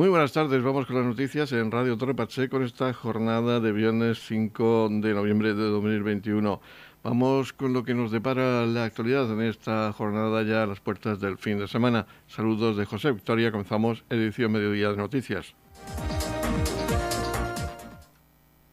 Muy buenas tardes, vamos con las noticias en Radio Torre Pacheco con esta jornada de viernes 5 de noviembre de 2021. Vamos con lo que nos depara la actualidad en esta jornada ya a las puertas del fin de semana. Saludos de José Victoria, comenzamos edición Mediodía de Noticias.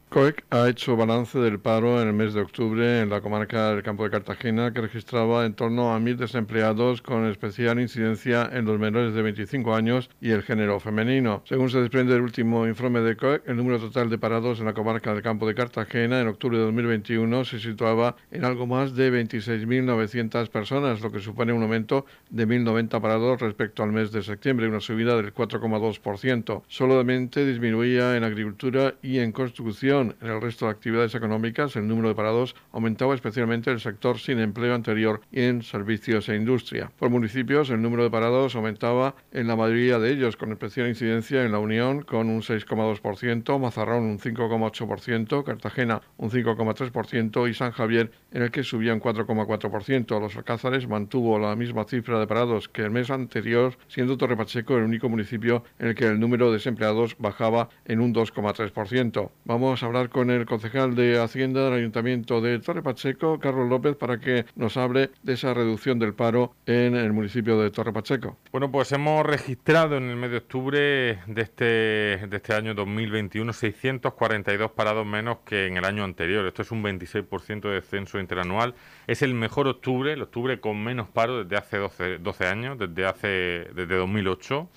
COEC ha hecho balance del paro en el mes de octubre en la comarca del Campo de Cartagena, que registraba en torno a mil desempleados con especial incidencia en los menores de 25 años y el género femenino. Según se desprende del último informe de COEC, el número total de parados en la comarca del Campo de Cartagena en octubre de 2021 se situaba en algo más de 26.900 personas, lo que supone un aumento de 1.090 parados respecto al mes de septiembre, una subida del 4,2%. Solamente disminuía en agricultura y en construcción en el resto de actividades económicas, el número de parados aumentaba especialmente el sector sin empleo anterior y en servicios e industria. Por municipios, el número de parados aumentaba en la mayoría de ellos, con especial incidencia en La Unión, con un 6,2%, Mazarrón un 5,8%, Cartagena un 5,3% y San Javier, en el que subía un 4,4%. Los Alcázares mantuvo la misma cifra de parados que el mes anterior, siendo Torre Pacheco el único municipio en el que el número de desempleados bajaba en un 2,3%. Vamos a hablar con el concejal de Hacienda del Ayuntamiento de Torre Pacheco, Carlos López, para que nos hable de esa reducción del paro en el municipio de Torre Pacheco. Bueno, pues hemos registrado en el mes de octubre de este, de este año 2021 642 parados menos que en el año anterior. Esto es un 26% de descenso interanual. Es el mejor octubre, el octubre con menos paro desde hace 12, 12 años, desde, hace, desde 2008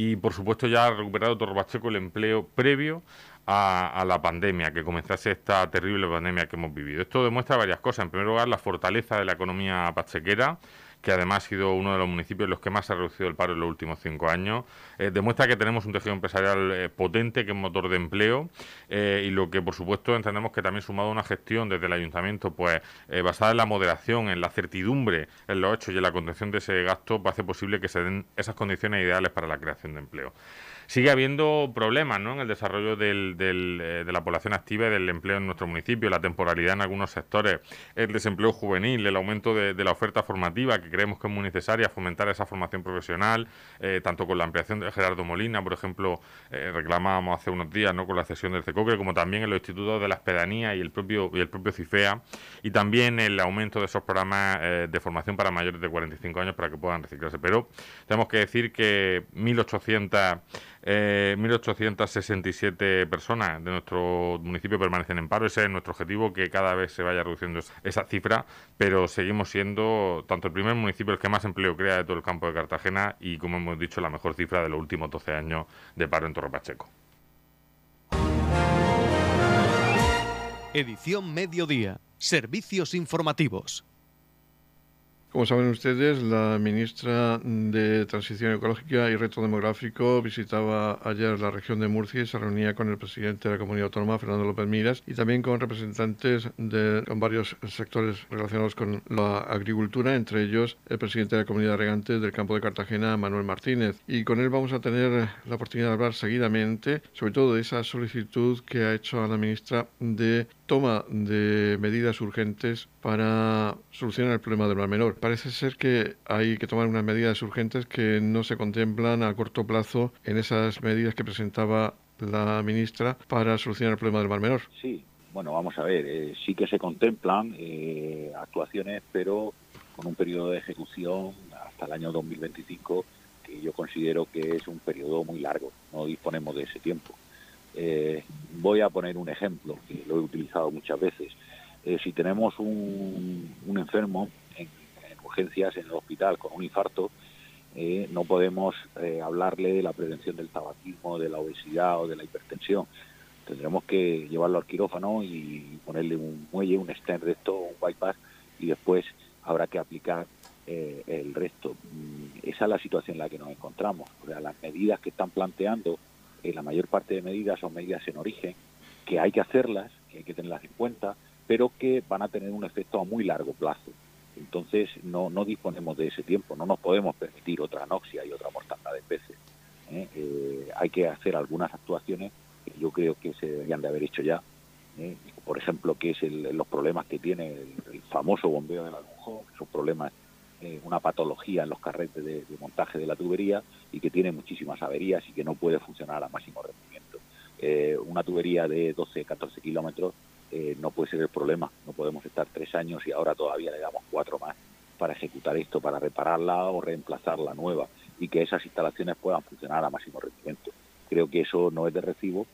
y por supuesto ya ha recuperado Torre Pacheco el empleo previo a, la pandemia, que comenzase esta terrible pandemia que hemos vivido. Esto demuestra varias cosas. En primer lugar, la fortaleza de la economía pachequera, que además ha sido uno de los municipios en los que más se ha reducido el paro en los últimos cinco años. Eh, demuestra que tenemos un tejido empresarial eh, potente, que es motor de empleo, eh, y lo que, por supuesto, entendemos que también sumado a una gestión desde el ayuntamiento, pues basada en la moderación, en la certidumbre, en los hechos y en la contención de ese gasto, pues hace posible que se den esas condiciones ideales para la creación de empleo sigue habiendo problemas ¿no? en el desarrollo del, eh, de la población activa y del empleo en nuestro municipio, la temporalidad en algunos sectores, el desempleo juvenil, el aumento de, la oferta formativa, que creemos que es muy necesaria, fomentar esa formación profesional, eh, tanto con la ampliación de Gerardo Molina, por ejemplo, eh, reclamábamos hace unos días ¿no? con la cesión del CECOCRE, como también en los institutos de la Espedanía y el propio, y el propio CIFEA, y también el aumento de esos programas de formación para mayores de 45 años para que puedan reciclarse. Pero tenemos que decir que 1.800 eh, 1.867 personas de nuestro municipio permanecen en paro. Ese es nuestro objetivo, que cada vez se vaya reduciendo esa cifra, pero seguimos siendo tanto el primer municipio el que más empleo crea de todo el campo de Cartagena y, como hemos dicho, la mejor cifra de los últimos 12 años de paro en Torre Pacheco. Edición Mediodía. Servicios informativos. Como saben ustedes, la ministra de Transición Ecológica y Reto Demográfico visitaba ayer la región de Murcia y se reunía con el presidente de la comunidad autónoma, Fernando López Miras, y también con representantes de varios sectores relacionados con la agricultura, entre ellos el presidente de la comunidad regante del campo de Cartagena, Manuel Martínez. Y con él vamos a tener la oportunidad de hablar seguidamente, sobre todo de esa solicitud que ha hecho a la ministra de toma de medidas urgentes para solucionar el problema del mar menor. Parece ser que hay que tomar unas medidas urgentes que no se contemplan a corto plazo en esas medidas que presentaba la ministra para solucionar el problema del mar menor. Sí, bueno, vamos a ver, eh, sí que se contemplan eh, actuaciones, pero con un periodo de ejecución hasta el año 2025 que yo considero que es un periodo muy largo, no disponemos de ese tiempo. Eh, voy a poner un ejemplo que lo he utilizado muchas veces. Eh, si tenemos un, enfermo en, urgencias en el hospital con un infarto, eh, no podemos hablarle de la prevención del tabaquismo, de la obesidad o de la hipertensión. Tendremos que llevarlo al quirófano y ponerle un muelle, un stent de esto, un bypass, y después habrá que aplicar el resto. Mm, esa es la situación en la que nos encontramos. Las medidas que están planteando eh, la mayor parte de medidas son medidas en origen, que hay que hacerlas, que hay que tenerlas en cuenta, pero que van a tener un efecto a muy largo plazo. Entonces no, disponemos de ese tiempo, no nos podemos permitir otra anoxia y otra mortandad de peces. ¿eh? Eh, hay que hacer algunas actuaciones que yo creo que se deberían de haber hecho ya. Por ejemplo, que es los problemas que tiene el, famoso bombeo del Alunjón, esos problemas eh, una patología en los carretes de, montaje de la tubería y que tiene muchísimas averías y que no puede funcionar a máximo rendimiento. Eh, una tubería de 12, 14 kilómetros eh, no puede ser el problema. No podemos estar tres años y ahora todavía le damos cuatro más para ejecutar esto, para repararla o reemplazar la nueva y que esas instalaciones puedan funcionar a máximo rendimiento. Creo que eso no es de recibo,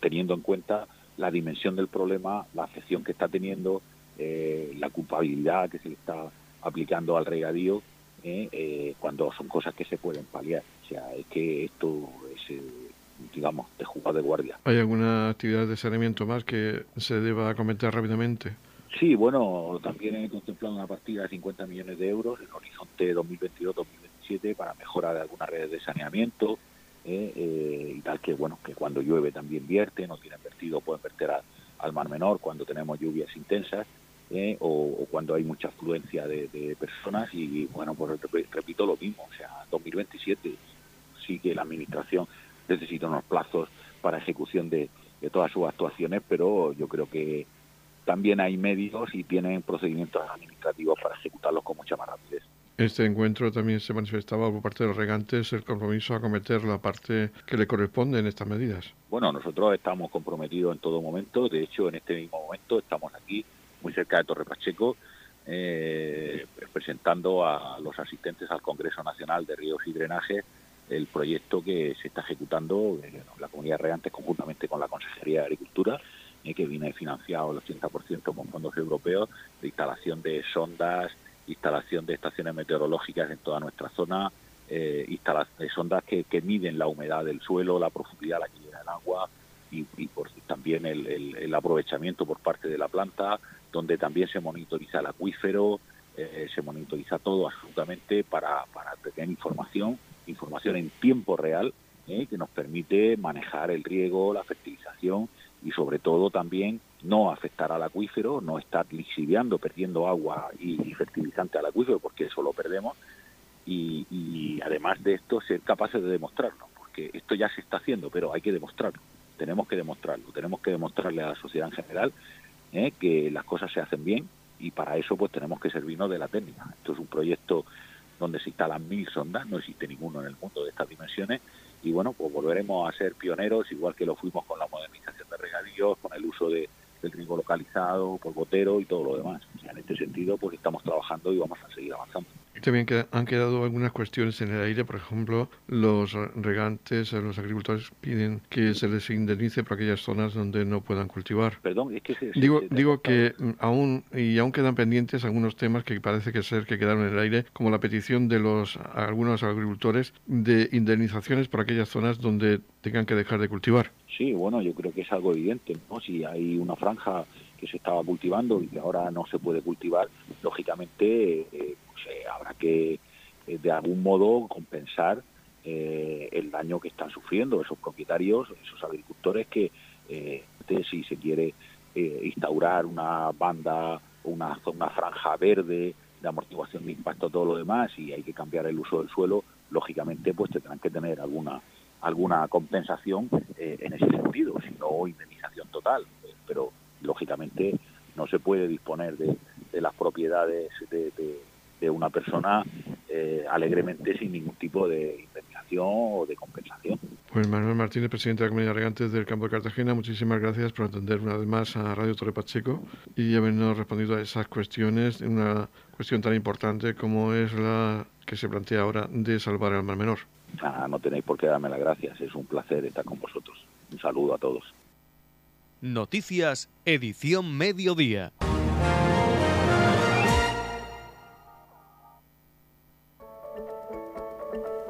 teniendo en cuenta la dimensión del problema, la afección que está teniendo, eh, la culpabilidad que se le está aplicando al regadío eh, eh, cuando son cosas que se pueden paliar. O sea, es que esto es, digamos, de jugar de guardia. ¿Hay alguna actividad de saneamiento más que se deba comentar rápidamente? Sí, bueno, también he contemplado una partida de 50 millones de euros en horizonte 2022-2027 para mejorar algunas redes de saneamiento y tal que, bueno, que cuando llueve también vierte, no tienen vertido, pueden verter al mar menor cuando tenemos lluvias intensas ¿eh? o, cuando hay mucha afluencia de, personas y bueno, pues repito lo mismo, o sea, 2027 sí que la administración necesita unos plazos para ejecución de, todas sus actuaciones, pero yo creo que también hay medios y tienen procedimientos administrativos para ejecutarlos con mucha más rapidez. Este encuentro también se manifestaba por parte de los regantes el compromiso a cometer la parte que le corresponde en estas medidas. Bueno, nosotros estamos comprometidos en todo momento, de hecho en este mismo momento estamos aquí muy cerca de Torre Pacheco, eh, presentando a los asistentes al Congreso Nacional de Ríos y Drenaje el proyecto que se está ejecutando en la comunidad de regantes conjuntamente con la Consejería de Agricultura, eh, que viene financiado el 80% con fondos europeos, de instalación de sondas, instalación de estaciones meteorológicas en toda nuestra zona, eh, de sondas que, miden la humedad del suelo, la profundidad la que llega el agua y, por, también el aprovechamiento por parte de la planta, donde también se monitoriza el acuífero, eh, se monitoriza todo absolutamente para, para tener información, información en tiempo real, eh, que nos permite manejar el riego, la fertilización y sobre todo también no afectar al acuífero, no estar lixiviando, perdiendo agua y, fertilizante al acuífero, porque eso lo perdemos, y, además de esto ser capaces de demostrarlo, porque esto ya se está haciendo, pero hay que demostrarlo, tenemos que demostrarlo, tenemos que demostrarle a la sociedad en general ¿eh? que las cosas se hacen bien y para eso pues tenemos que servirnos de la técnica. Esto es un proyecto donde se instalan mil sondas, no existe ninguno en el mundo de estas dimensiones y bueno, pues volveremos a ser pioneros igual que lo fuimos con la modernización de regadíos, con el uso de, del riego localizado, por gotero y todo lo demás. en este sentido pues estamos trabajando y vamos a seguir avanzando. También han quedado algunas cuestiones en el aire, por ejemplo, los regantes, los agricultores piden que se les indemnice por aquellas zonas donde no puedan cultivar. Perdón, es que digo, digo que aún y aún quedan pendientes algunos temas que parece que ser que quedaron en el aire, como la petición de los algunos agricultores de indemnizaciones por aquellas zonas donde tengan que dejar de cultivar. Sí, bueno, yo creo que es algo evidente, ¿no? Si hay una franja que se estaba cultivando y que ahora no se puede cultivar, lógicamente eh, pues, habrá que eh, de algún modo compensar eh, el daño que están sufriendo esos propietarios, esos agricultores que si se quiere instaurar una banda, una, una franja verde de amortiguación de impacto, todo lo demás, y hay que cambiar el uso del suelo, lógicamente pues tendrán que tener alguna alguna compensación en ese sentido, si no indemnización total. Pero lógicamente no se puede disponer de, las propiedades de, una persona eh, alegremente sin ningún tipo de indemnización o de compensación. Pues Manuel Martínez, presidente de la Comunidad Regantes del Campo de Cartagena, muchísimas gracias por atender una vez más a Radio Torre Pacheco y habernos respondido a esas cuestiones, una cuestión tan importante como es la que se plantea ahora de salvar al mar menor. Ah, no tenéis por qué darme las gracias, es un placer estar con vosotros. Un saludo a todos. Noticias, edición mediodía.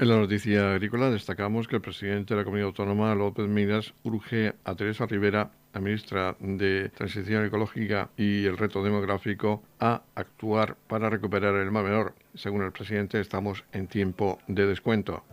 En la noticia agrícola destacamos que el presidente de la Comunidad Autónoma, López Miras, urge a Teresa Rivera, la ministra de Transición Ecológica y el Reto Demográfico, a actuar para recuperar el mar menor. Según el presidente, estamos en tiempo de descuento.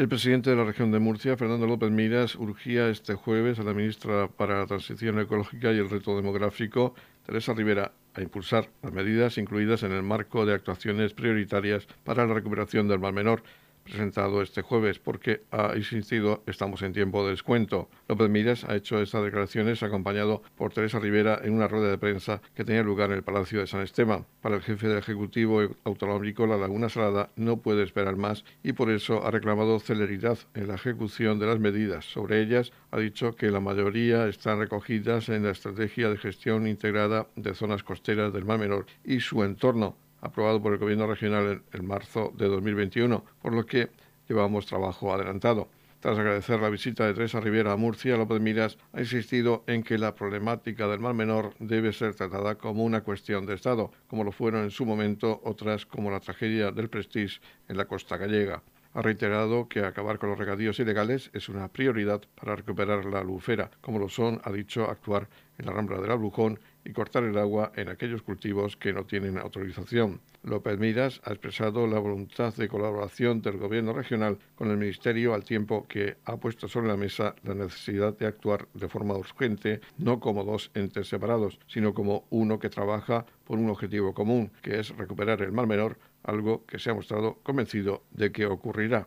El presidente de la región de Murcia, Fernando López Miras, urgía este jueves a la ministra para la Transición Ecológica y el Reto Demográfico, Teresa Rivera, a impulsar las medidas incluidas en el marco de actuaciones prioritarias para la recuperación del Mar Menor presentado este jueves porque ha insistido estamos en tiempo de descuento. López Miras ha hecho estas declaraciones acompañado por Teresa Rivera en una rueda de prensa que tenía lugar en el Palacio de San Esteban. Para el jefe del Ejecutivo Autonómico, la Laguna Salada no puede esperar más y por eso ha reclamado celeridad en la ejecución de las medidas. Sobre ellas ha dicho que la mayoría están recogidas en la Estrategia de Gestión Integrada de Zonas Costeras del Mar Menor y su entorno aprobado por el Gobierno regional en, marzo de 2021, por lo que llevamos trabajo adelantado. Tras agradecer la visita de Teresa Rivera a Murcia, López Miras ha insistido en que la problemática del Mar Menor debe ser tratada como una cuestión de Estado, como lo fueron en su momento otras como la tragedia del Prestige en la costa gallega. Ha reiterado que acabar con los regadíos ilegales es una prioridad para recuperar la lufera, como lo son, ha dicho, actuar en la rambla del Abrujón y cortar el agua en aquellos cultivos que no tienen autorización. López Miras ha expresado la voluntad de colaboración del Gobierno regional con el Ministerio al tiempo que ha puesto sobre la mesa la necesidad de actuar de forma urgente, no como dos entes separados, sino como uno que trabaja por un objetivo común, que es recuperar el mal menor, algo que se ha mostrado convencido de que ocurrirá.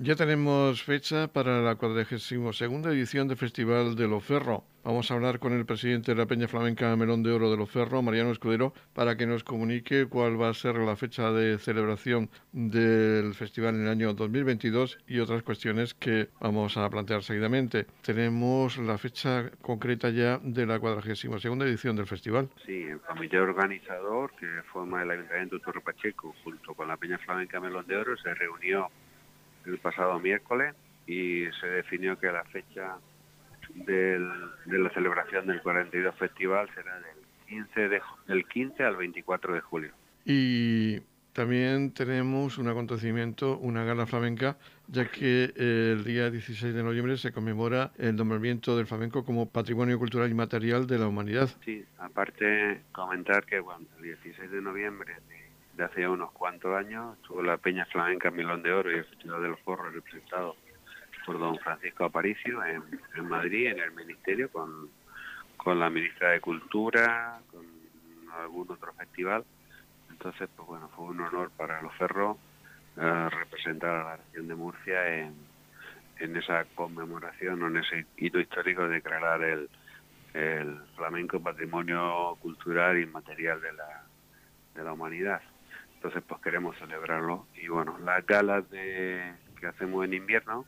Ya tenemos fecha para la 42 edición del Festival de Loferro. Vamos a hablar con el presidente de la Peña Flamenca Melón de Oro de Loferro, Mariano Escudero, para que nos comunique cuál va a ser la fecha de celebración del festival en el año 2022 y otras cuestiones que vamos a plantear seguidamente. Tenemos la fecha concreta ya de la 42 edición del festival. Sí, el comité organizador que forma el Ayuntamiento Torre Pacheco junto con la Peña Flamenca Melón de Oro se reunió el pasado miércoles y se definió que la fecha de la celebración del 42 Festival será del 15, de, del 15 al 24 de julio. Y también tenemos un acontecimiento, una gala flamenca, ya que el día 16 de noviembre se conmemora el nombramiento del flamenco como Patrimonio Cultural y Material de la Humanidad. Sí, aparte comentar que bueno, el 16 de noviembre de hace ya unos cuantos años. Estuvo la Peña Flamenca Milón de Oro y el Festival de los Forros representado por don Francisco Aparicio en, Madrid, en el Ministerio, con, con la ministra de Cultura, con algún otro festival. Entonces, pues bueno, fue un honor para los Ferros eh, representar a la región de Murcia en, en esa conmemoración en ese hito histórico de declarar el, el flamenco patrimonio cultural y material de la, de la humanidad. Entonces, pues queremos celebrarlo. Y bueno, las galas que hacemos en invierno,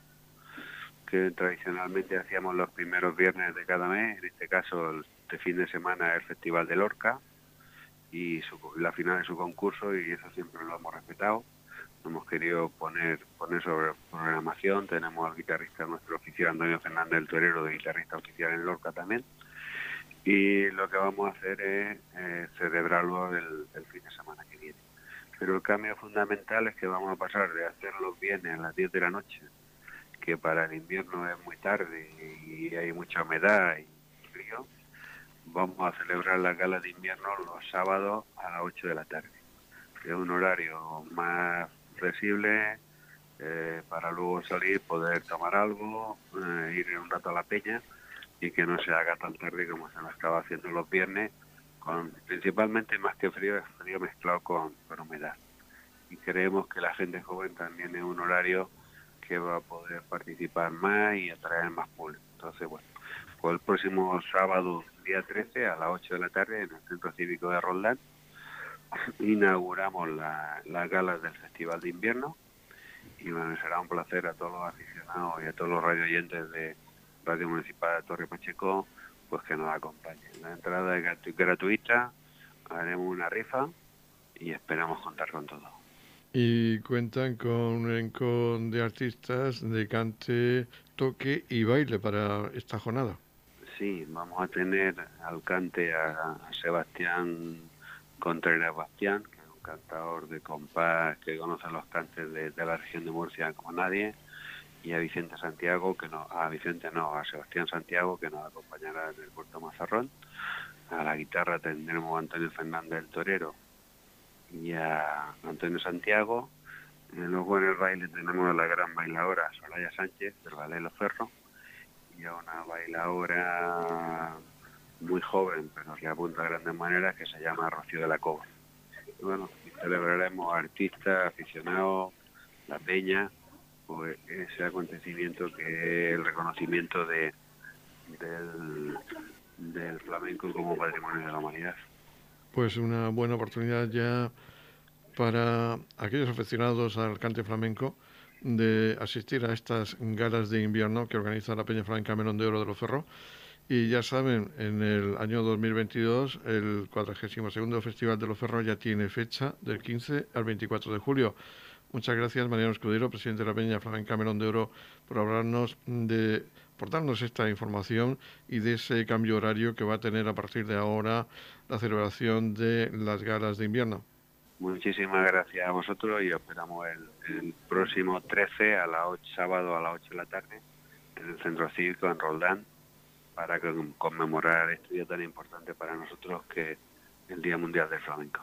que tradicionalmente hacíamos los primeros viernes de cada mes, en este caso este fin de semana el Festival de Lorca y la final de su concurso y eso siempre lo hemos respetado. Hemos querido poner poner sobre programación, tenemos al guitarrista nuestro oficial Antonio Fernández el Torero de guitarrista oficial en Lorca también y lo que vamos a hacer es eh, celebrarlo el fin de semana que viene pero el cambio fundamental es que vamos a pasar de hacer los viernes a las 10 de la noche, que para el invierno es muy tarde y hay mucha humedad y frío, vamos a celebrar la gala de invierno los sábados a las 8 de la tarde, es un horario más flexible eh, para luego salir, poder tomar algo, eh, ir un rato a la peña y que no se haga tan tarde como se nos estaba haciendo los viernes con principalmente más que frío, es frío mezclado con, con humedad. Y creemos que la gente joven también es un horario que va a poder participar más y atraer más público. Entonces, bueno, pues el próximo sábado, día 13, a las 8 de la tarde, en el Centro Cívico de Roldán, inauguramos la- las galas del Festival de Invierno y bueno, será un placer a todos los aficionados y a todos los radio oyentes de Radio Municipal de Torre Pacheco pues que nos acompañen. La entrada es gratu- gratuita, haremos una rifa y esperamos contar con todo. Y cuentan con un elenco de artistas de cante, toque y baile para esta jornada. Sí, vamos a tener al cante a, a Sebastián Contreras Bastián, que es un cantador de compás que conoce los cantes de, de la región de Murcia como nadie, y a Vicente Santiago, que no, a Vicente no, a Sebastián Santiago, que nos acompañará en el Puerto Mazarrón. A la guitarra tendremos a Antonio Fernández el Torero y a Antonio Santiago. En los buenos bailes tenemos a la gran bailadora Soraya Sánchez del Ballet Ferros y a una bailadora muy joven, pero que apunta a grandes maneras, que se llama Rocío de la Cova. Y bueno, celebraremos artistas, aficionados, la peña, pues ese acontecimiento que es el reconocimiento de del, del flamenco como patrimonio de la humanidad. Pues una buena oportunidad ya para aquellos aficionados al cante flamenco de asistir a estas galas de invierno que organiza la Peña Flamenca Melón de Oro de los Ferros. Y ya saben, en el año 2022 el 42 Festival de los Ferros ya tiene fecha del 15 al 24 de julio. Muchas gracias, Mariano Escudero, presidente de la Peña Flamenca Melón de Oro, por hablarnos de, por darnos esta información y de ese cambio horario que va a tener a partir de ahora la celebración de las galas de invierno. Muchísimas gracias a vosotros y os esperamos el, próximo 13 a las 8, sábado a las 8 de la tarde en el Centro Cívico en Roldán para con- conmemorar este día tan importante para nosotros que es el Día Mundial del Flamenco.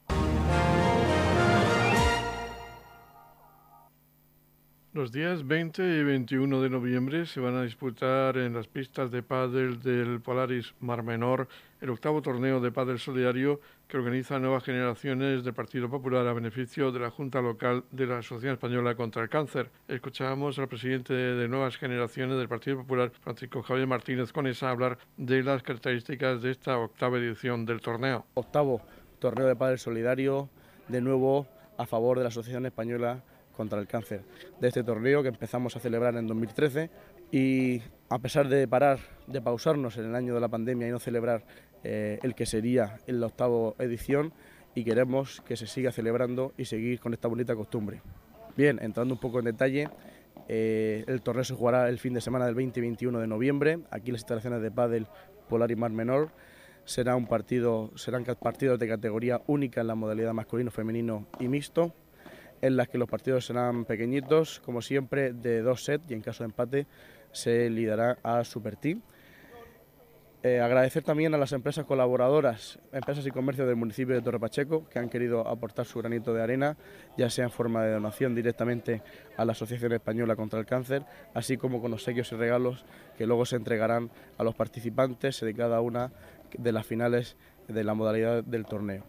Los días 20 y 21 de noviembre se van a disputar en las pistas de pádel del Polaris Mar Menor el octavo torneo de pádel solidario que organiza Nuevas Generaciones del Partido Popular a beneficio de la Junta Local de la Asociación Española contra el Cáncer. Escuchábamos al presidente de Nuevas Generaciones del Partido Popular, Francisco Javier Martínez Conesa, hablar de las características de esta octava edición del torneo. octavo torneo de padres solidario, de nuevo a favor de la Asociación Española contra el Cáncer. De este torneo que empezamos a celebrar en 2013 y a pesar de parar, de pausarnos en el año de la pandemia y no celebrar eh, el que sería en la octava edición y queremos que se siga celebrando y seguir con esta bonita costumbre. Bien, entrando un poco en detalle, eh, el torneo se jugará el fin de semana del 20 y 21 de noviembre, aquí las instalaciones de Padel Polar y Mar Menor. Será un partido, serán partidos de categoría única en la modalidad masculino, femenino y mixto, en las que los partidos serán pequeñitos, como siempre, de dos sets y en caso de empate se liderará a Super Team. Eh, agradecer también a las empresas colaboradoras, empresas y comercios del municipio de Torre Pacheco, que han querido aportar su granito de arena, ya sea en forma de donación directamente a la Asociación Española contra el Cáncer, así como con obsequios y regalos que luego se entregarán a los participantes de cada una de las finales de la modalidad del torneo.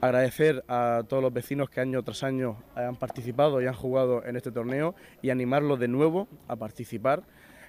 Agradecer a todos los vecinos que año tras año han participado y han jugado en este torneo y animarlos de nuevo a participar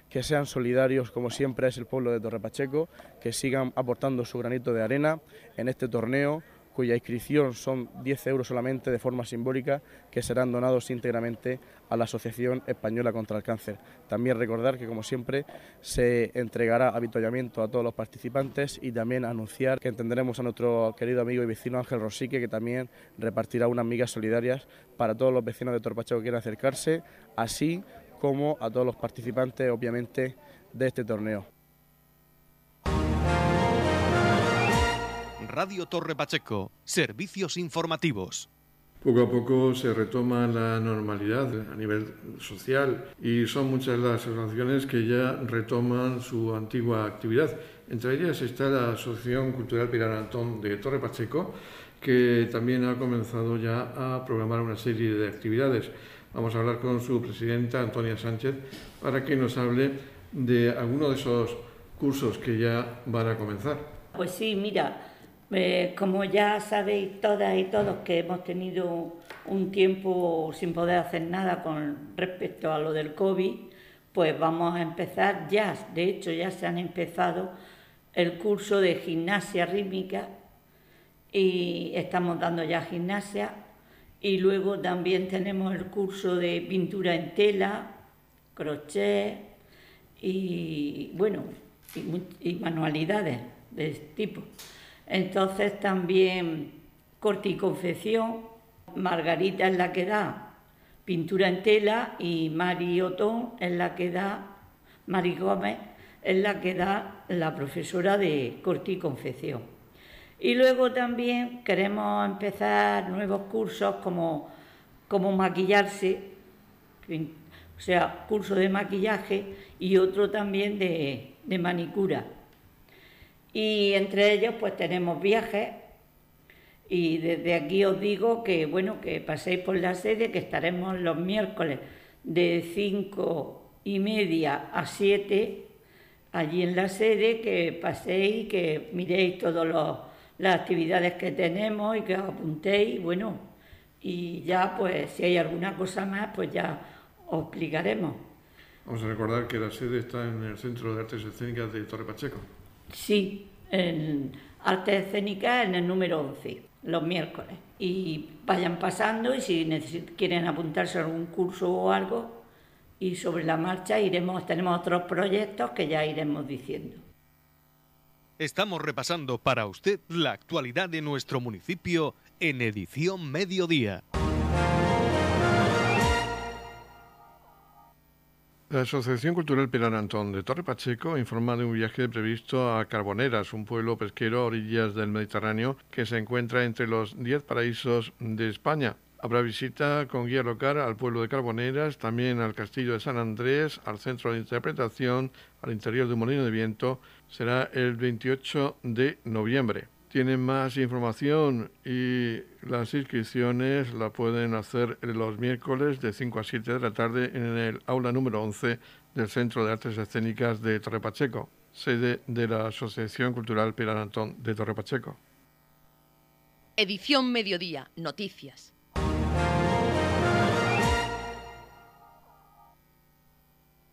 que sean solidarios como siempre es el pueblo de Torre Pacheco, que sigan aportando su granito de arena en este torneo cuya inscripción son 10 euros solamente de forma simbólica, que serán donados íntegramente a la Asociación Española contra el Cáncer. También recordar que, como siempre, se entregará avituallamiento a todos los participantes y también anunciar que entenderemos a nuestro querido amigo y vecino Ángel Rosique, que también repartirá unas migas solidarias para todos los vecinos de Torpacheco que quieran acercarse, así como a todos los participantes, obviamente, de este torneo. Radio Torre Pacheco. Servicios informativos. Poco a poco se retoma la normalidad a nivel social y son muchas las asociaciones que ya retoman su antigua actividad. Entre ellas está la Asociación Cultural Pilar Antón de Torre Pacheco, que también ha comenzado ya a programar una serie de actividades. Vamos a hablar con su presidenta, Antonia Sánchez, para que nos hable de alguno de esos cursos que ya van a comenzar. Pues sí, mira, eh, como ya sabéis todas y todos que hemos tenido un tiempo sin poder hacer nada con respecto a lo del COVID, pues vamos a empezar ya, de hecho ya se han empezado el curso de gimnasia rítmica y estamos dando ya gimnasia y luego también tenemos el curso de pintura en tela, crochet y bueno, y manualidades de este tipo. Entonces también corte y confección, Margarita es la que da pintura en tela y Mari Otón es la que da, Mari Gómez es la que da la profesora de corte y confección. Y luego también queremos empezar nuevos cursos como, como maquillarse, o sea, curso de maquillaje y otro también de, de manicura. Y entre ellos pues tenemos viajes y desde aquí os digo que bueno, que paséis por la sede, que estaremos los miércoles de 5 y media a 7 allí en la sede, que paséis, que miréis todas las actividades que tenemos y que os apuntéis, bueno, y ya pues si hay alguna cosa más, pues ya os explicaremos. Vamos a recordar que la sede está en el Centro de Artes Escénicas de Torre Pacheco. Sí, en Artes Escénicas en el número 11, los miércoles. Y vayan pasando y si quieren apuntarse a algún curso o algo, y sobre la marcha iremos, tenemos otros proyectos que ya iremos diciendo. Estamos repasando para usted la actualidad de nuestro municipio en edición mediodía. La Asociación Cultural Pilar Antón de Torre Pacheco informa de un viaje previsto a Carboneras, un pueblo pesquero a orillas del Mediterráneo que se encuentra entre los 10 paraísos de España. Habrá visita con guía local al pueblo de Carboneras, también al castillo de San Andrés, al centro de interpretación, al interior de un molino de viento. Será el 28 de noviembre. Tienen más información y las inscripciones la pueden hacer los miércoles de 5 a 7 de la tarde en el aula número 11 del Centro de Artes Escénicas de Torre Pacheco, sede de la Asociación Cultural Pilar Antón de Torre Pacheco. Edición Mediodía, Noticias.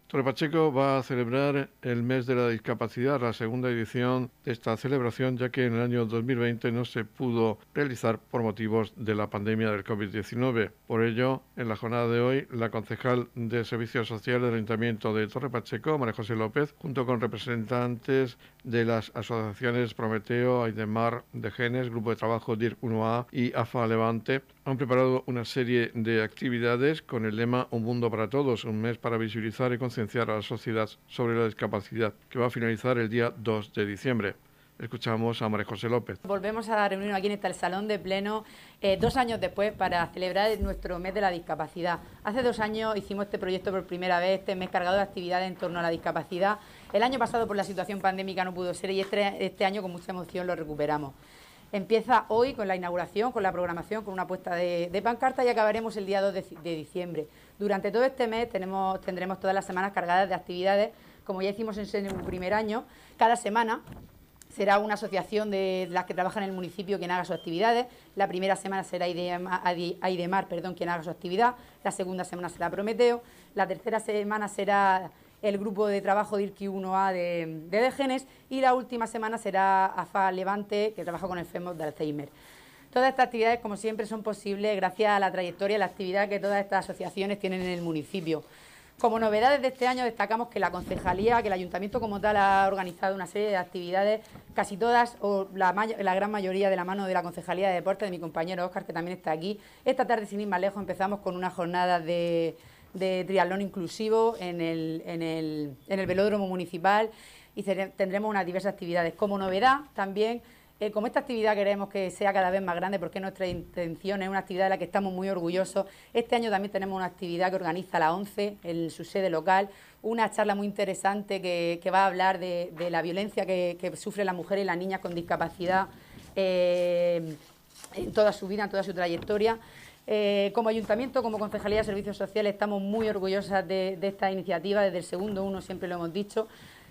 Torre Pacheco va a celebrar el mes de la discapacidad, la segunda edición de esta celebración, ya que en el año 2020 no se pudo realizar por motivos de la pandemia del COVID-19. Por ello, en la jornada de hoy, la concejal de Servicios Sociales del Ayuntamiento de Torre Pacheco, María José López, junto con representantes de las asociaciones Prometeo, Aidemar de Genes, Grupo de Trabajo DIR 1A y AFA Levante, han preparado una serie de actividades con el lema Un mundo para todos, un mes para visibilizar y concienciar a la sociedad sobre la discapacidad, que va a finalizar el día 2 de diciembre. Escuchamos a María José López. Volvemos a reunión aquí en el Salón de Pleno eh, dos años después para celebrar nuestro mes de la discapacidad. Hace dos años hicimos este proyecto por primera vez, este mes cargado de actividades en torno a la discapacidad. El año pasado por la situación pandémica no pudo ser y este, este año con mucha emoción lo recuperamos. Empieza hoy con la inauguración, con la programación, con una puesta de, pancarta y acabaremos el día 2 de, diciembre. Durante todo este mes tendremos todas las semanas cargadas de actividades, como ya hicimos en el primer año. Cada semana será una asociación de las que trabajan en el municipio quien haga sus actividades. La primera semana será Aidemar, perdón, quien haga su actividad. La segunda semana será Prometeo. La tercera semana será el grupo de trabajo de IRQI 1A de, de Degenes y la última semana será AFA Levante, que trabaja con el FEMOS de Alzheimer. Todas estas actividades, como siempre, son posibles gracias a la trayectoria y la actividad que todas estas asociaciones tienen en el municipio. Como novedades de este año destacamos que la concejalía, que el ayuntamiento como tal ha organizado una serie de actividades, casi todas o la, la, gran mayoría de la mano de la concejalía de deporte de mi compañero Óscar, que también está aquí. Esta tarde, sin ir más lejos, empezamos con una jornada de de triatlón inclusivo en el, en el, en el velódromo municipal y tendremos unas diversas actividades. Como novedad también, eh, como esta actividad queremos que sea cada vez más grande porque nuestra intención es una actividad de la que estamos muy orgullosos, este año también tenemos una actividad que organiza la ONCE en su sede local, una charla muy interesante que, va a hablar de, la violencia que, que sufren las mujeres y las niñas con discapacidad. Eh, en toda su vida, en toda su trayectoria. Eh, como ayuntamiento, como Concejalía de Servicios Sociales, estamos muy orgullosas de, esta iniciativa. Desde el segundo uno siempre lo hemos dicho.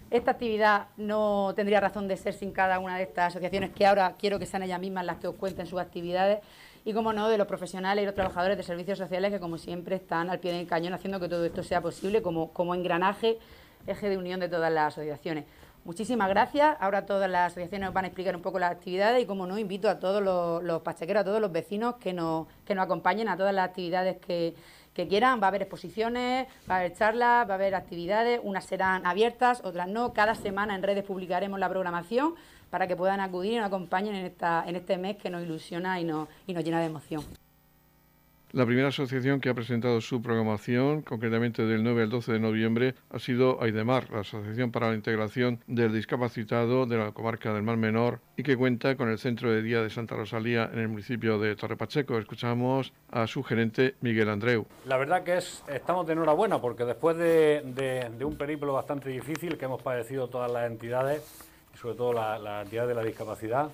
Esta actividad no tendría razón de ser sin cada una de estas asociaciones que ahora quiero que sean ellas mismas las que os cuenten sus actividades y, como no, de los profesionales y los trabajadores de servicios sociales que, como siempre, están al pie del cañón haciendo que todo esto sea posible como, como engranaje, eje de unión de todas las asociaciones. Muchísimas gracias. Ahora todas las asociaciones van a explicar un poco las actividades y, como no, invito a todos los, los pachequeros, a todos los vecinos que nos, que nos acompañen a todas las actividades que, que quieran. Va a haber exposiciones, va a haber charlas, va a haber actividades, unas serán abiertas, otras no. Cada semana en redes publicaremos la programación para que puedan acudir y nos acompañen en, esta, en este mes que nos ilusiona y nos, y nos llena de emoción. La primera asociación que ha presentado su programación, concretamente del 9 al 12 de noviembre, ha sido Aidemar, la Asociación para la Integración del Discapacitado de la comarca del Mar Menor y que cuenta con el Centro de Día de Santa Rosalía en el municipio de Torre Pacheco. Escuchamos a su gerente Miguel Andreu. La verdad que es, estamos de enhorabuena porque después de, un periplo bastante difícil que hemos padecido todas las entidades, sobre todo la, la entidad de la discapacidad,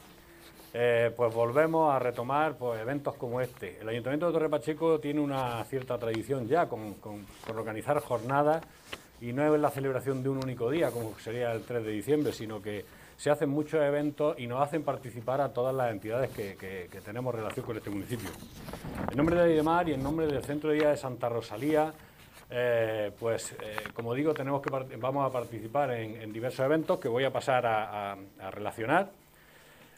eh, pues volvemos a retomar pues, eventos como este. El Ayuntamiento de Torre Pacheco tiene una cierta tradición ya con, organizar jornadas y no es la celebración de un único día, como sería el 3 de diciembre, sino que se hacen muchos eventos y nos hacen participar a todas las entidades que, tenemos relación con este municipio. En nombre de Aidemar y en nombre del Centro de Día de Santa Rosalía, eh, pues eh, como digo, tenemos que vamos a participar en, diversos eventos que voy a pasar a relacionar.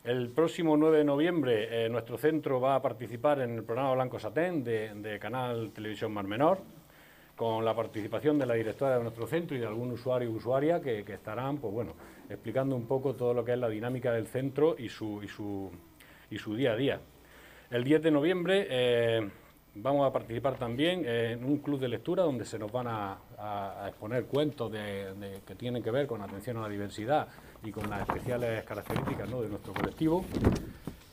El próximo 9 de noviembre eh, nuestro centro va a participar en el programa Blanco Satén de, Canal Televisión Mar Menor, con la participación de la directora de nuestro centro y de algún usuario y usuaria que, estarán pues bueno, explicando un poco todo lo que es la dinámica del centro y su, y su, y su día a día. El 10 de noviembre eh, vamos a participar también en un club de lectura donde se nos van a, exponer cuentos que tienen que ver con atención a la diversidad y con las especiales características de nuestro colectivo.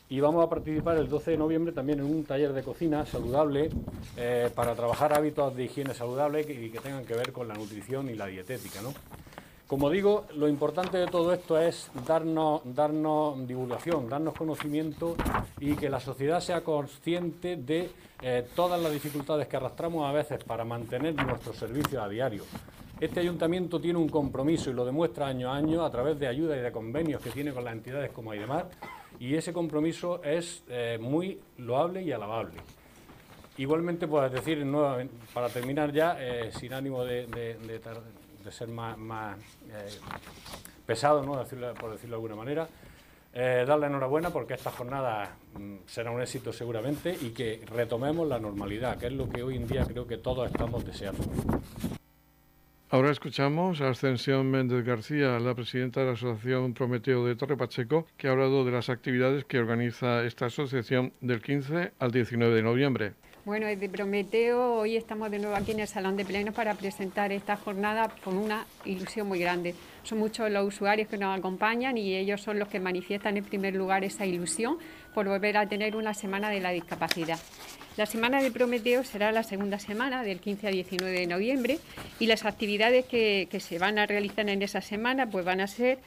Y vamos a participar el 12 de noviembre también en un taller de cocina saludable eh, para trabajar hábitos de higiene saludable y que tengan que ver con la nutrición y la dietética. ¿no? Como digo, lo importante de todo esto es darnos, darnos divulgación, darnos conocimiento y que la sociedad sea consciente de eh, todas las dificultades que arrastramos a veces para mantener nuestros servicios a diario. Este ayuntamiento tiene un compromiso y lo demuestra año a año a través de ayudas y de convenios que tiene con las entidades como Aidemar y ese compromiso es eh, muy loable y alabable. Igualmente, pues decir, para terminar ya, eh, sin ánimo de, ser más, eh, pesado, ¿no? por decirlo de alguna manera, darle enhorabuena porque esta jornada mm, será un éxito seguramente y que retomemos la normalidad, que es lo que hoy en día creo que todos estamos deseando. Ahora escuchamos a Ascensión Méndez García, la presidenta de la Asociación Prometeo de Torre Pacheco, que ha hablado de las actividades que organiza esta asociación del 15 al 19 de noviembre. Bueno, desde Prometeo hoy estamos de nuevo aquí en el Salón de Plenos para presentar esta jornada con una ilusión muy grande. Son muchos los usuarios que nos acompañan y ellos son los que manifiestan en primer lugar esa ilusión por volver a tener una semana de la discapacidad. La semana de Prometeo será la segunda semana, del 15 a 19 de noviembre, y las actividades que, se van a realizar en esa semana pues van a ser,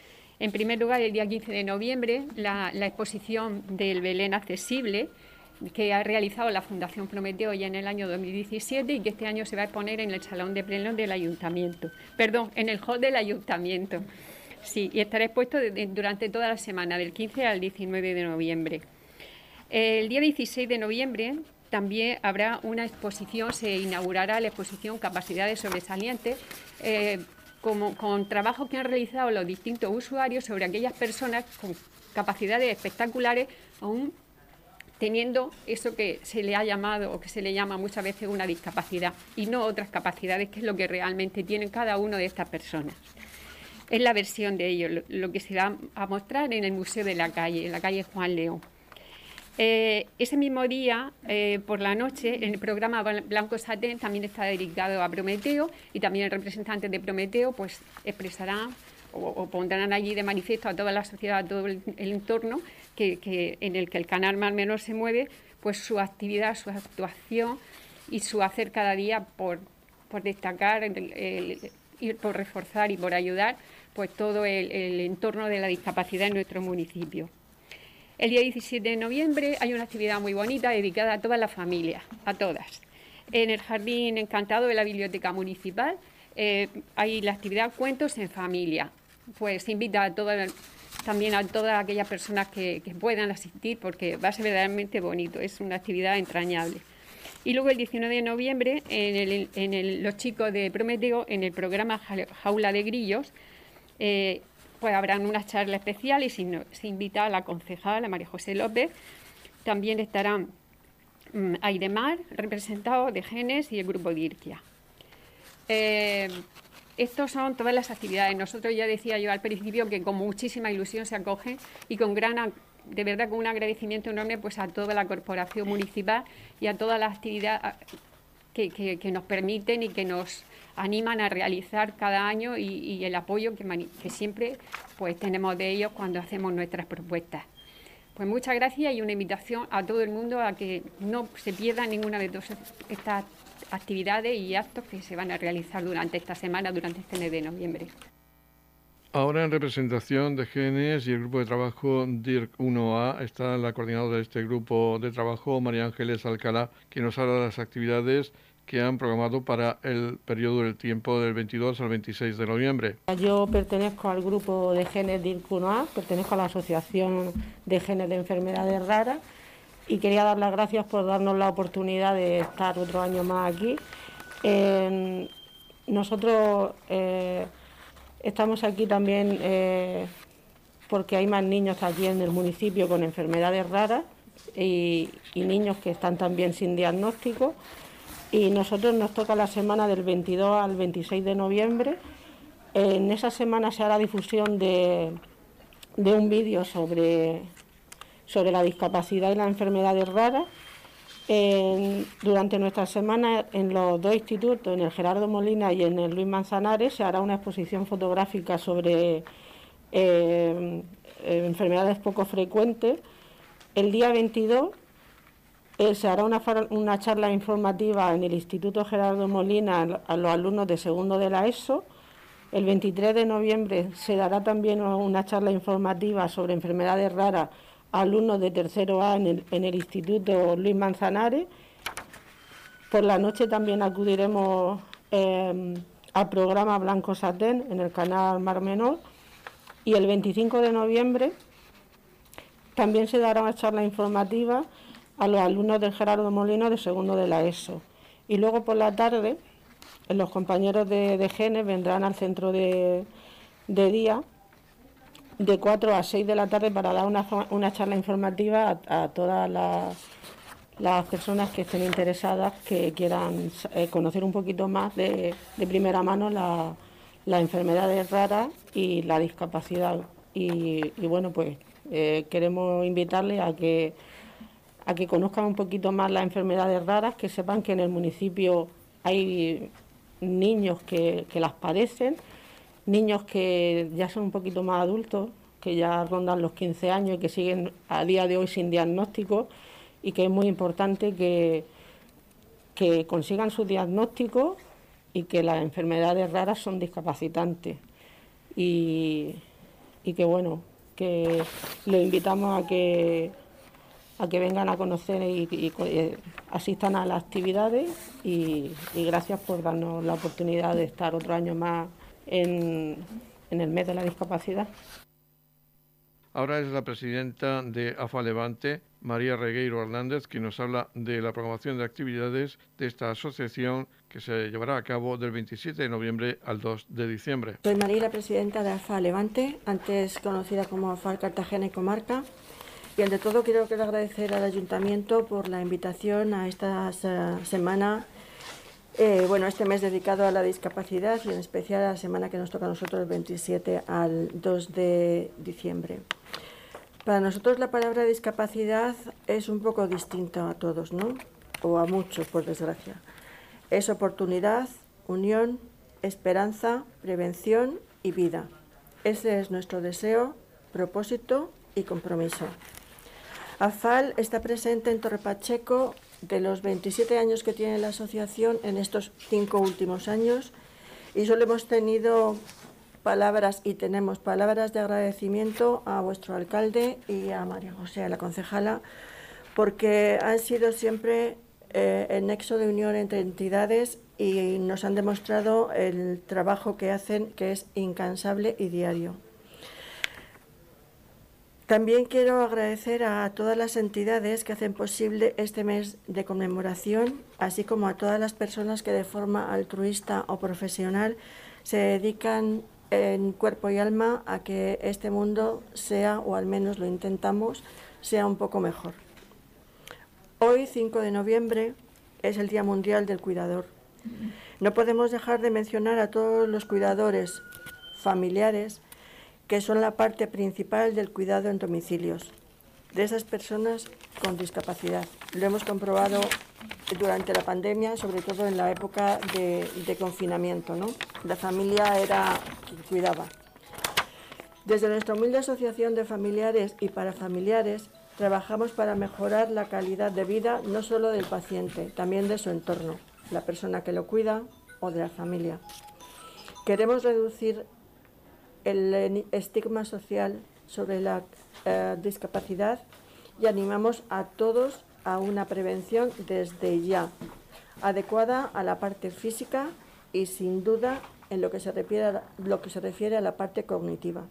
en primer lugar, el día 15 de noviembre, la, exposición del Belén accesible, que ha realizado la Fundación Prometeo ya en el año 2017 y que este año se va a exponer en el Salón de Pleno del Ayuntamiento, perdón, en el hall del Ayuntamiento. Sí, y estará expuesto durante toda la semana, del 15 al 19 de noviembre. El día 16 de noviembre también habrá una exposición, se inaugurará la exposición Capacidades Sobresalientes, eh, como, con trabajo que han realizado los distintos usuarios sobre aquellas personas con capacidades espectaculares, aún teniendo eso que se le ha llamado o que se le llama muchas veces una discapacidad y no otras capacidades, que es lo que realmente tienen cada uno de estas personas. Es la versión de ello, lo que se va a mostrar en el Museo de la Calle, en la calle Juan León. Eh, ese mismo día, eh, por la noche, en el programa Blanco Satén también está dedicado a Prometeo y también el representante de Prometeo pues expresará o, pondrán allí de manifiesto a toda la sociedad, a todo el, entorno que, en el que el canal Mar Menor se mueve, pues su actividad, su actuación y su hacer cada día por, destacar por reforzar y por ayudar pues todo el entorno de la discapacidad en nuestro municipio. El día 17 de noviembre hay una actividad muy bonita dedicada a toda la familia, a todas. En el Jardín Encantado de la Biblioteca Municipal eh, hay la actividad Cuentos en Familia. Pues se invita a todas, también a todas aquellas personas que, puedan asistir porque va a ser verdaderamente bonito, es una actividad entrañable. Y luego el 19 de noviembre, en, los chicos de Prometeo, en el programa Jaula de Grillos, eh, pues habrán una charla especial y se invita a la concejala María José López. También estarán mm, Aidemar, representado de Genes y el grupo Dirkia. Eh, estas son todas las actividades. Nosotros ya decía yo al principio que con muchísima ilusión se acogen y con gran, de verdad con un agradecimiento enorme pues a toda la corporación municipal y a todas las actividades que, nos permiten y que nos animan a realizar cada año y, el apoyo que, que, siempre pues tenemos de ellos cuando hacemos nuestras propuestas. Pues muchas gracias y una invitación a todo el mundo a que no se pierda ninguna de todas estas actividades y actos que se van a realizar durante esta semana, durante este mes de noviembre. Ahora en representación de Genes y el grupo de trabajo DIRC 1A está la coordinadora de este grupo de trabajo, María Ángeles Alcalá, que nos habla de las actividades que han programado para el periodo del tiempo del 22 al 26 de noviembre. Yo pertenezco al grupo de genes DIRC 1A, pertenezco a la Asociación de Genes de Enfermedades Raras y quería dar las gracias por darnos la oportunidad de estar otro año más aquí. nosotros eh, estamos aquí también eh, porque hay más niños aquí en el municipio con enfermedades raras y, niños que están también sin diagnóstico. Y nosotros nos toca la semana del 22 al 26 de noviembre. En esa semana se hará difusión de un vídeo sobre sobre la discapacidad y las enfermedades raras. durante nuestra semana en los dos institutos, en el Gerardo Molina y en el Luis Manzanares, se hará una exposición fotográfica sobre eh, enfermedades poco frecuentes. El día 22 se hará una, charla informativa en el Instituto Gerardo Molina a los alumnos de segundo de la ESO. El 23 de noviembre se dará también una charla informativa sobre enfermedades raras alumnos de tercero A en el, Instituto Luis Manzanares. Por la noche también acudiremos em, al programa Blanco Satén en el canal Mar Menor. Y el 25 de noviembre también se dará una charla informativa a los alumnos del Gerardo Molino de segundo de la ESO. Y luego por la tarde, los compañeros de, de Genes vendrán al centro de, de día de 4 a 6 de la tarde para dar una, charla informativa a, todas las, personas que estén interesadas, que quieran eh, conocer un poquito más de, primera mano las enfermedades raras y la discapacidad. Y, bueno, pues eh, queremos invitarles a que, a que conozcan un poquito más las enfermedades raras, que sepan que en el municipio hay niños que, que las padecen niños que ya son un poquito más adultos, que ya rondan los 15 años y que siguen a día de hoy sin diagnóstico y que es muy importante que, que consigan su diagnóstico y que las enfermedades raras son discapacitantes. Y, y que bueno, que los invitamos a que a que vengan a conocer y, eh, asistan a las actividades y, y gracias por darnos la oportunidad de estar otro año más en, el mes de la discapacidad. Ahora es la presidenta de AFA Levante, María Regueiro Hernández, quien nos habla de la programación de actividades de esta asociación que se llevará a cabo del 27 de noviembre al 2 de diciembre. Soy María, la presidenta de AFA Levante, antes conocida como AFA Cartagena y Comarca. Y ante todo quiero agradecer al Ayuntamiento por la invitación a esta eh, semana eh, bueno, este mes dedicado a la discapacidad y en especial a la semana que nos toca a nosotros, el 27 al 2 de diciembre. Para nosotros la palabra discapacidad es un poco distinta a todos, ¿no? O a muchos, por desgracia. Es oportunidad, unión, esperanza, prevención y vida. Ese es nuestro deseo, propósito y compromiso. AFAL está presente en Torre Pacheco de los 27 años que tiene la asociación en estos cinco últimos años y solo hemos tenido palabras y tenemos palabras de agradecimiento a vuestro alcalde y a María José, a la concejala, porque han sido siempre eh, el nexo de unión entre entidades y nos han demostrado el trabajo que hacen, que es incansable y diario. También quiero agradecer a todas las entidades que hacen posible este mes de conmemoración, así como a todas las personas que de forma altruista o profesional se dedican en cuerpo y alma a que este mundo sea, o al menos lo intentamos, sea un poco mejor. Hoy, 5 de noviembre, es el Día Mundial del Cuidador. No podemos dejar de mencionar a todos los cuidadores familiares que son la parte principal del cuidado en domicilios de esas personas con discapacidad. Lo hemos comprobado durante la pandemia, sobre todo en la época de, confinamiento. ¿no? La familia era quien cuidaba. Desde nuestra humilde asociación de familiares y para familiares, trabajamos para mejorar la calidad de vida no solo del paciente, también de su entorno, la persona que lo cuida o de la familia. Queremos reducir el estigma social sobre la eh, discapacidad y animamos a todos a una prevención desde ya, adecuada a la parte física y sin duda en lo que se refiere a, lo que se refiere a la parte cognitiva.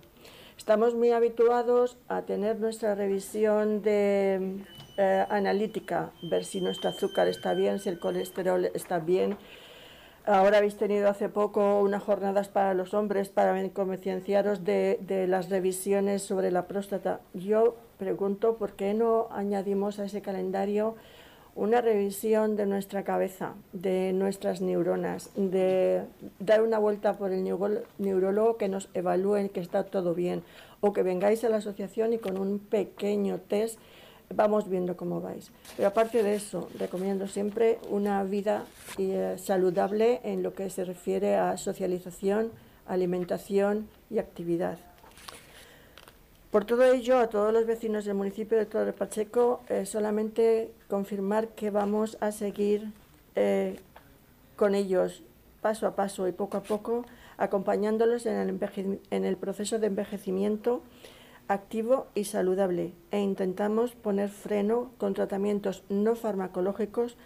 Estamos muy habituados a tener nuestra revisión de eh, analítica, ver si nuestro azúcar está bien, si el colesterol está bien, Ahora habéis tenido hace poco unas jornadas para los hombres para concienciaros de, de las revisiones sobre la próstata. Yo pregunto por qué no añadimos a ese calendario una revisión de nuestra cabeza, de nuestras neuronas, de dar una vuelta por el neurólogo que nos evalúe que está todo bien, o que vengáis a la asociación y con un pequeño test vamos viendo cómo vais. Pero aparte de eso, recomiendo siempre una vida eh, saludable en lo que se refiere a socialización, alimentación y actividad. Por todo ello, a todos los vecinos del municipio de Torre Pacheco, eh, solamente confirmar que vamos a seguir eh, con ellos paso a paso y poco a poco, acompañándolos en el, en el proceso de envejecimiento activo y saludable e intentamos poner freno con tratamientos no farmacológicos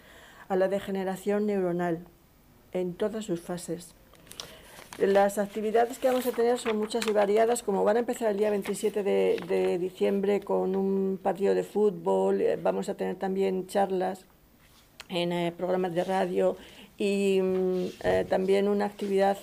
a la degeneración neuronal en todas sus fases. Las actividades que vamos a tener son muchas y variadas, como van a empezar el día 27 de, diciembre con un partido de fútbol, eh, vamos a tener también charlas en eh, programas de radio y mm, eh, también una actividad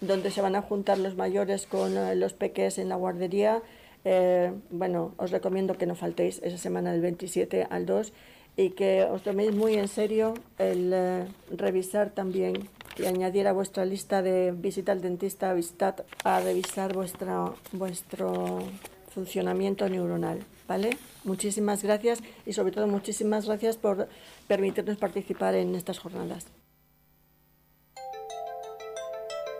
donde se van a juntar los mayores con los peques en la guardería eh, bueno, os recomiendo que no faltéis esa semana del 27 al 2 y que os toméis muy en serio el eh, revisar también y añadir a vuestra lista de visita al dentista visitad a revisar vuestra, vuestro funcionamiento neuronal. ¿Vale? Muchísimas gracias y sobre todo muchísimas gracias por permitirnos participar en estas jornadas.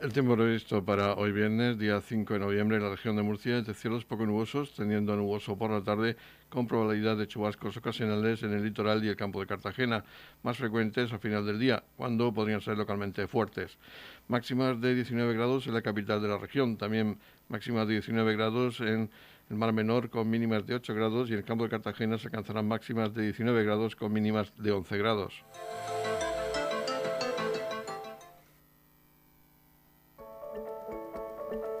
El tiempo previsto para hoy viernes, día 5 de noviembre, en la región de Murcia es de cielos poco nubosos, tendiendo a nuboso por la tarde, con probabilidad de chubascos ocasionales en el litoral y el campo de Cartagena, más frecuentes a final del día, cuando podrían ser localmente fuertes. Máximas de 19 grados en la capital de la región, también máximas de 19 grados en el Mar Menor con mínimas de 8 grados y en el campo de Cartagena se alcanzarán máximas de 19 grados con mínimas de 11 grados.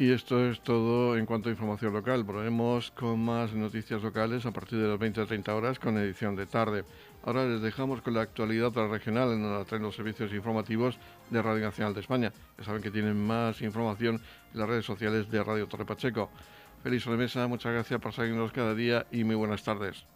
Y esto es todo en cuanto a información local. Volveremos con más noticias locales a partir de las 20 o 30 horas con edición de tarde. Ahora les dejamos con la actualidad regional en donde traen los servicios informativos de Radio Nacional de España. Ya saben que tienen más información en las redes sociales de Radio Torre Pacheco. Feliz sobremesa, muchas gracias por seguirnos cada día y muy buenas tardes.